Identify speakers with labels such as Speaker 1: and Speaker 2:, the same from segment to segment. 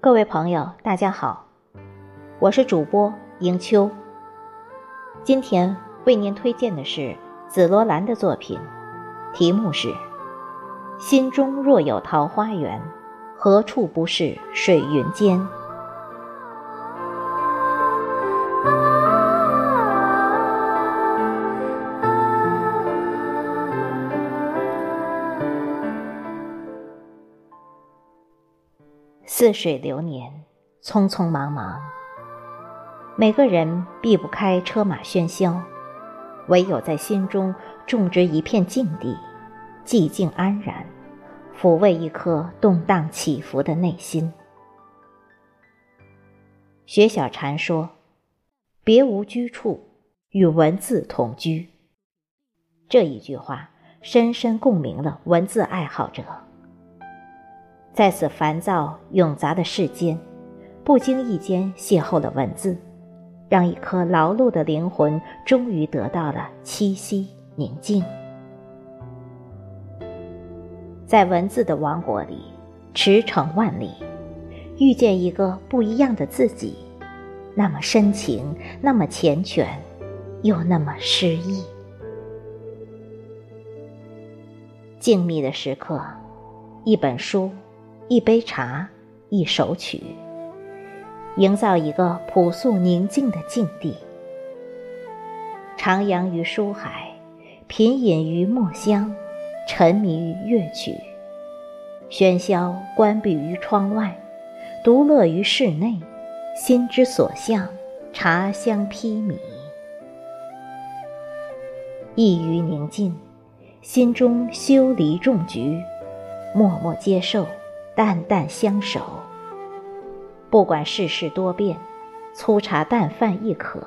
Speaker 1: 各位朋友，大家好，我是主播迎秋。今天为您推荐的是紫罗兰的作品，题目是《心中若有桃花源，何处不是水云间》。似水流年，匆匆忙忙。每个人避不开车马喧嚣，唯有在心中种植一片静地，寂静安然，抚慰一颗动荡起伏的内心。薛小禅说：“别无居处，与文字同居。”这一句话深深共鸣了文字爱好者。在此烦躁冗杂的世间，不经意间邂逅了文字，让一颗劳碌的灵魂终于得到了栖息宁静。在文字的王国里，驰骋万里，遇见一个不一样的自己，那么深情，那么缱绻，又那么诗意。静谧的时刻，一本书。一杯茶，一首曲，营造一个朴素宁静的境地。徜徉于书海，品饮于墨香，沉迷于乐曲，喧嚣关闭于窗外，独乐于室内，心之所向，茶香披靡，一于宁静，心中修篱种菊，默默接受。淡淡相守，不管世事多变，粗茶淡饭亦可，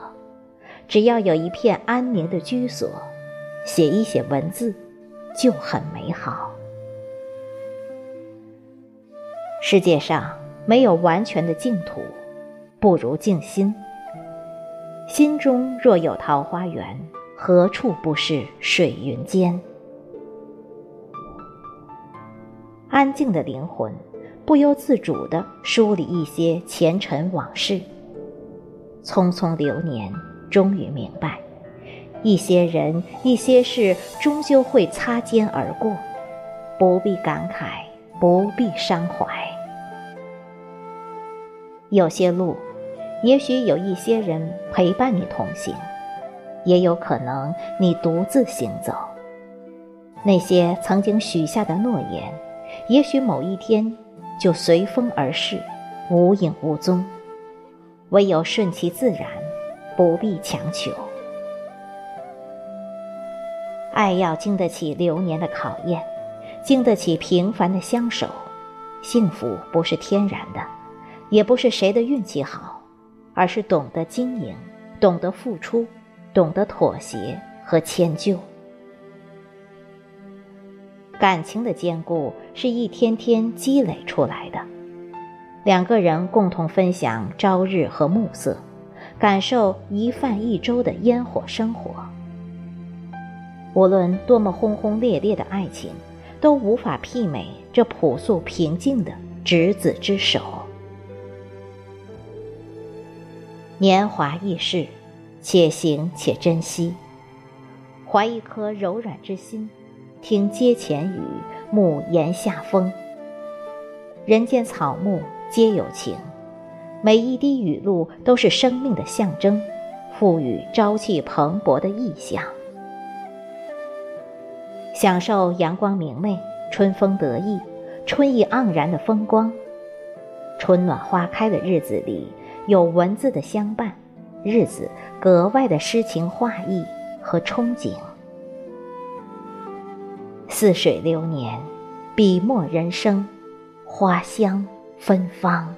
Speaker 1: 只要有一片安宁的居所，写一写文字，就很美好。世界上没有完全的净土，不如静心。心中若有桃花源，何处不是水云间？安静的灵魂，不由自主地梳理一些前尘往事。匆匆流年，终于明白，一些人、一些事，终究会擦肩而过，不必感慨，不必伤怀。有些路，也许有一些人陪伴你同行，也有可能你独自行走。那些曾经许下的诺言。也许某一天就随风而逝，无影无踪。唯有顺其自然，不必强求。爱要经得起流年的考验，经得起平凡的相守。幸福不是天然的，也不是谁的运气好，而是懂得经营，懂得付出，懂得妥协和迁就。感情的坚固是一天天积累出来的。两个人共同分享朝日和暮色，感受一饭一粥的烟火生活。无论多么轰轰烈烈的爱情，都无法媲美这朴素平静的执子之手。年华易逝，且行且珍惜，怀一颗柔软之心。听阶前雨，沐檐下风。人间草木皆有情，每一滴雨露都是生命的象征，赋予朝气蓬勃的意象。享受阳光明媚、春风得意、春意盎然的风光。春暖花开的日子里，有文字的相伴，日子格外的诗情画意和憧憬。似水流年，笔墨人生，花香芬芳。